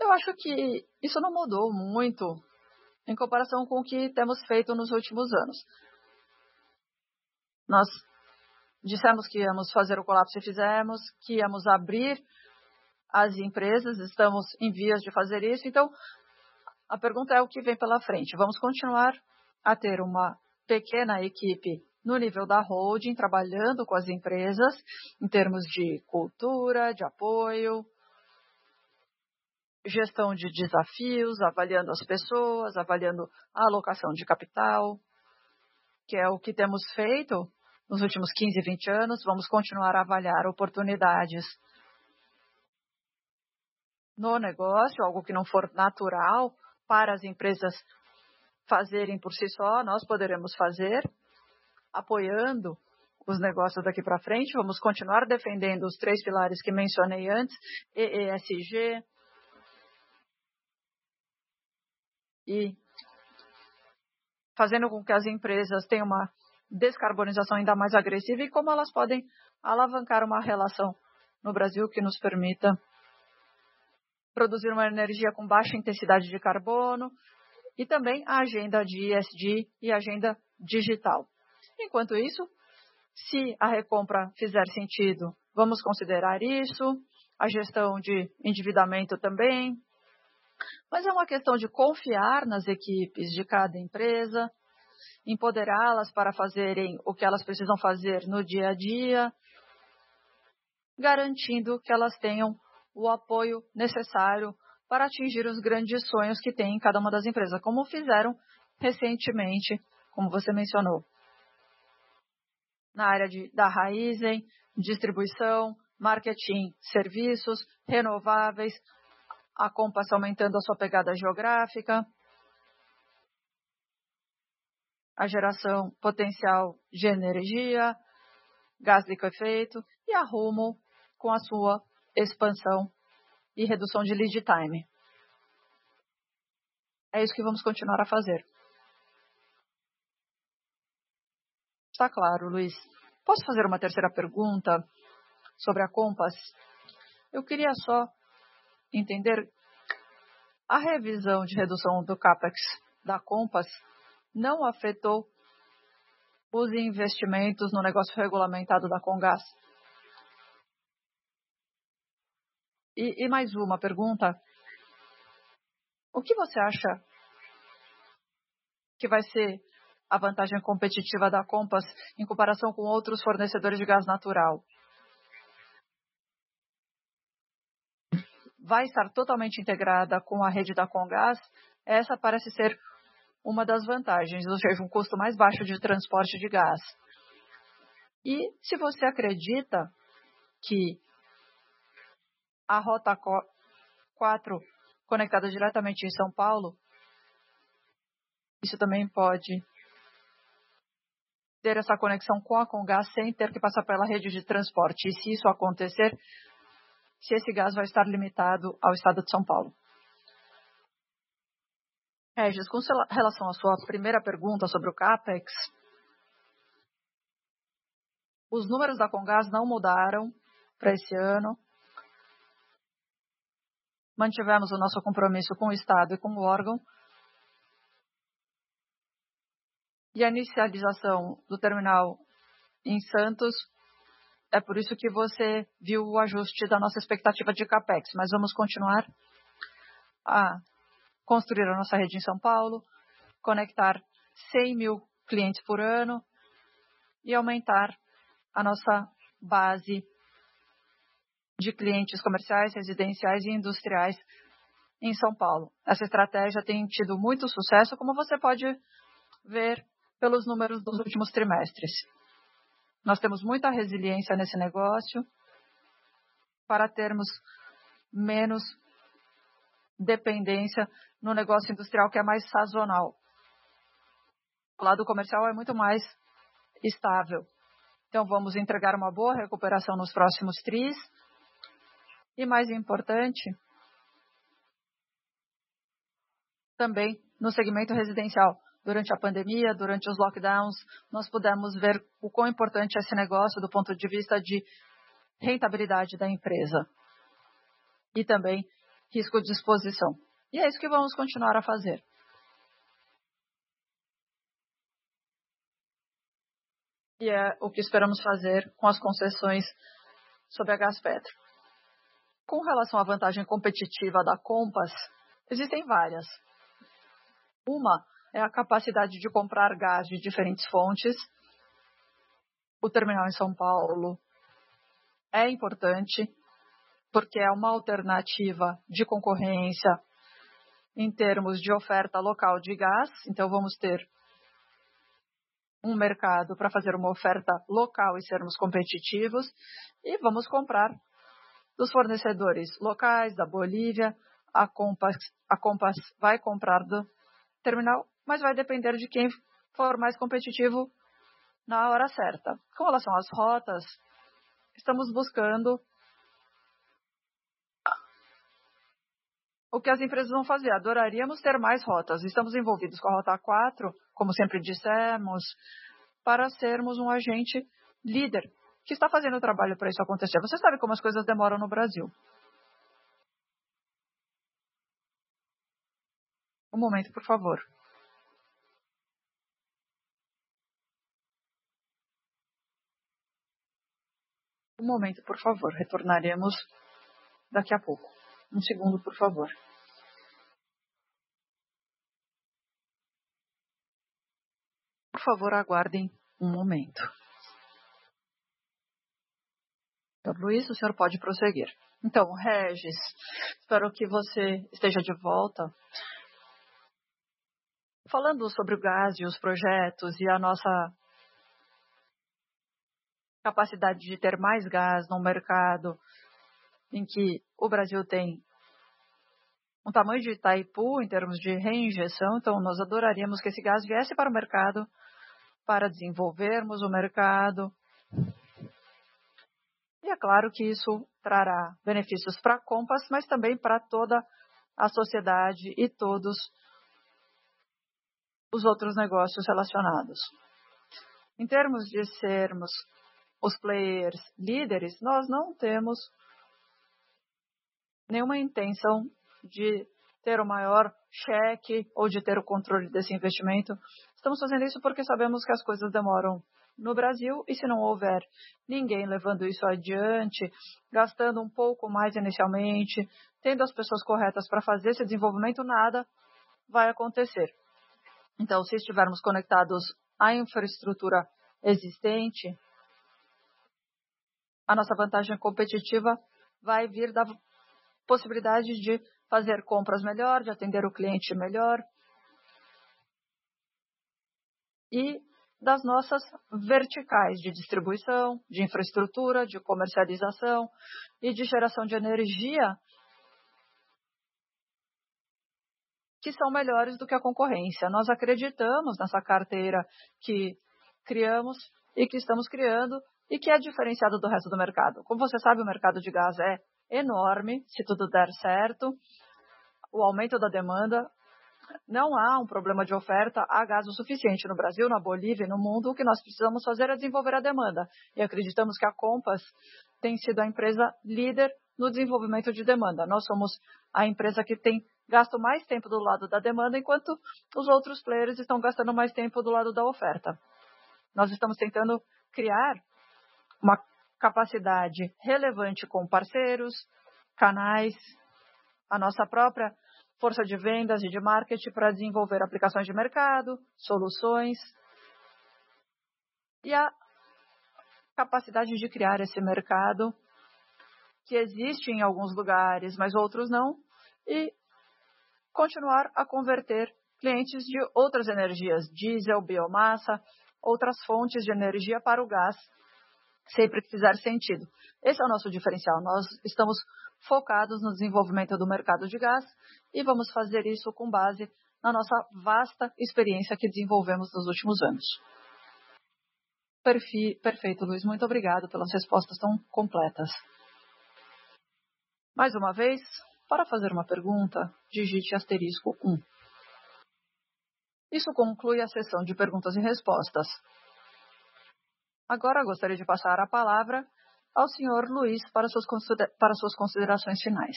eu acho que isso não mudou muito em comparação com o que temos feito nos últimos anos. Nós dissemos que íamos fazer o colapso e fizemos, que íamos abrir as empresas, estamos em vias de fazer isso. Então, a pergunta é o que vem pela frente. Vamos continuar a ter uma pequena equipe no nível da holding, trabalhando com as empresas em termos de cultura, de apoio, gestão de desafios, avaliando as pessoas, avaliando a alocação de capital, que é o que temos feito nos últimos 15, 20 anos. Vamos continuar a avaliar oportunidades no negócio, algo que não for natural para as empresas fazerem por si só, nós poderemos fazer, apoiando os negócios daqui para frente. Vamos continuar defendendo os três pilares que mencionei antes, EESG e fazendo com que as empresas tenham uma descarbonização ainda mais agressiva e como elas podem alavancar uma relação no Brasil que nos permita produzir uma energia com baixa intensidade de carbono e também a agenda de ESG e agenda digital. Enquanto isso, se a recompra fizer sentido, vamos considerar isso, a gestão de endividamento também. Mas é uma questão de confiar nas equipes de cada empresa, empoderá-las para fazerem o que elas precisam fazer no dia a dia, garantindo que elas tenham o apoio necessário para atingir os grandes sonhos que tem em cada uma das empresas, como fizeram recentemente, como você mencionou. Na área de, da Raizen, distribuição, marketing, serviços, renováveis, a Compass aumentando a sua pegada geográfica, a geração potencial de energia, gás liquefeito e a Rumo com a sua expansão e redução de lead time. É isso que vamos continuar a fazer. Está claro, Luiz. Posso fazer uma terceira pergunta sobre a Compass? Eu queria só entender a revisão de redução do CAPEX da Compass não afetou os investimentos no negócio regulamentado da Congás. E, e mais uma pergunta. O que você acha que vai ser a vantagem competitiva da Compass em comparação com outros fornecedores de gás natural? Vai estar totalmente integrada com a rede da Congás? Essa parece ser uma das vantagens, ou seja, um custo mais baixo de transporte de gás. E se você acredita que a Rota 4 conectada diretamente em São Paulo, isso também pode ter essa conexão com a Congás sem ter que passar pela rede de transporte. E se isso acontecer, se esse gás vai estar limitado ao estado de São Paulo. Regis, com relação à sua primeira pergunta sobre o CAPEX, os números da Congás não mudaram para esse ano mantivemos o nosso compromisso com o Estado e com o órgão. E a inicialização do terminal em Santos, é por isso que você viu o ajuste da nossa expectativa de CAPEX, mas vamos continuar a construir a nossa rede em São Paulo, conectar 100 mil clientes por ano e aumentar a nossa base de clientes comerciais, residenciais e industriais em São Paulo. Essa estratégia tem tido muito sucesso, como você pode ver pelos números dos últimos trimestres. Nós temos muita resiliência nesse negócio para termos menos dependência no negócio industrial que é mais sazonal. O lado comercial é muito mais estável. Então, vamos entregar uma boa recuperação nos próximos TRIs e mais importante, também no segmento residencial. Durante a pandemia, durante os lockdowns, nós pudemos ver o quão importante é esse negócio do ponto de vista de rentabilidade da empresa e também risco de exposição. E é isso que vamos continuar a fazer. E é o que esperamos fazer com as concessões sobre a Gaspetro. Com relação à vantagem competitiva da Compass, existem várias. Uma é a capacidade de comprar gás de diferentes fontes. O terminal em São Paulo é importante porque é uma alternativa de concorrência em termos de oferta local de gás. Então, vamos ter um mercado para fazer uma oferta local e sermos competitivos e vamos comprar dos fornecedores locais da Bolívia, a Compass, a Compass vai comprar do terminal mas vai depender de quem for mais competitivo na hora certa. Com relação às rotas, estamos buscando o que as empresas vão fazer. Adoraríamos ter mais rotas. Estamos envolvidos com a Rota 4, como sempre dissemos, para sermos um agente líder que está fazendo o trabalho para isso acontecer. Você sabe como as coisas demoram no Brasil. Um momento, por favor. Um momento, por favor. Retornaremos daqui a pouco. Um segundo, por favor. Por favor, aguardem um momento. Luiz, o senhor pode prosseguir. Então, Regis, espero que você esteja de volta. Falando sobre o gás e os projetos e a nossa capacidade de ter mais gás no mercado em que o Brasil tem um tamanho de Itaipu em termos de reinjeção, então nós adoraríamos que esse gás viesse para o mercado para desenvolvermos o mercado. E é claro que isso trará benefícios para a Compass, mas também para toda a sociedade e todos os outros negócios relacionados. Em termos de sermos os players líderes, nós não temos nenhuma intenção de ter o maior cheque ou de ter o controle desse investimento. Estamos fazendo isso porque sabemos que as coisas demoram no Brasil e se não houver ninguém levando isso adiante, gastando um pouco mais inicialmente, tendo as pessoas corretas para fazer esse desenvolvimento, nada vai acontecer. Então, se estivermos conectados à infraestrutura existente, a nossa vantagem competitiva vai vir da possibilidade de fazer compras melhor, de atender o cliente melhor e das nossas verticais de distribuição, de infraestrutura, de comercialização e de geração de energia que são melhores do que a concorrência. Nós acreditamos nessa carteira que criamos e que estamos criando e que é diferenciado do resto do mercado. Como você sabe, o mercado de gás é enorme, se tudo der certo. O aumento da demanda, não há um problema de oferta, há gás o suficiente no Brasil, na Bolívia e no mundo. O que nós precisamos fazer é desenvolver a demanda. E acreditamos que a Compass tem sido a empresa líder no desenvolvimento de demanda. Nós somos a empresa que tem gasto mais tempo do lado da demanda, enquanto os outros players estão gastando mais tempo do lado da oferta. Nós estamos tentando criar uma capacidade relevante com parceiros, canais, a nossa própria força de vendas e de marketing para desenvolver aplicações de mercado, soluções e a capacidade de criar esse mercado que existe em alguns lugares, mas outros não, e continuar a converter clientes de outras energias, diesel, biomassa, outras fontes de energia para o gás sempre que fizer sentido. Esse é o nosso diferencial. Nós estamos focados no desenvolvimento do mercado de gás e vamos fazer isso com base na nossa vasta experiência que desenvolvemos nos últimos anos. Perfeito, Luiz. Muito obrigado pelas respostas tão completas. Mais uma vez, para fazer uma pergunta, digite asterisco 1. Isso conclui a sessão de perguntas e respostas. Agora gostaria de passar a palavra ao senhor Luiz para suas, considerações finais.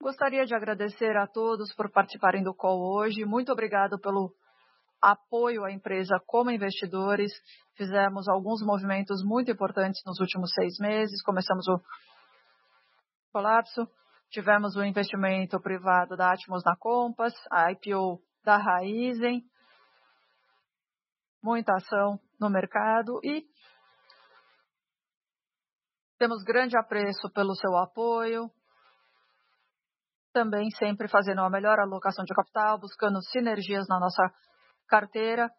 Gostaria de agradecer a todos por participarem do call hoje. Muito obrigado pelo apoio à empresa como investidores. Fizemos alguns movimentos muito importantes nos últimos seis meses. Começamos o colapso, tivemos o investimento privado da Atmos na Compass, a IPO da Raizen, muita ação no mercado e temos grande apreço pelo seu apoio. Também sempre fazendo a melhor alocação de capital, buscando sinergias na nossa carteira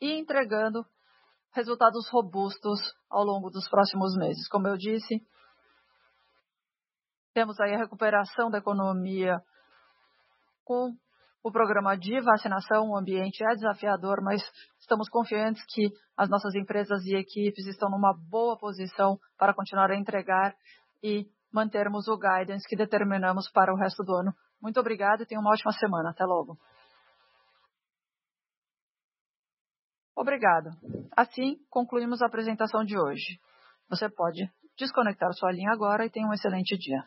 e entregando resultados robustos ao longo dos próximos meses. Como eu disse, temos aí a recuperação da economia com o programa de vacinação, o ambiente é desafiador, mas estamos confiantes que as nossas empresas e equipes estão numa boa posição para continuar a entregar e mantermos o guidance que determinamos para o resto do ano. Muito obrigada e tenha uma ótima semana. Até logo. Obrigado. Assim, concluímos a apresentação de hoje. Você pode desconectar sua linha agora e tenha um excelente dia.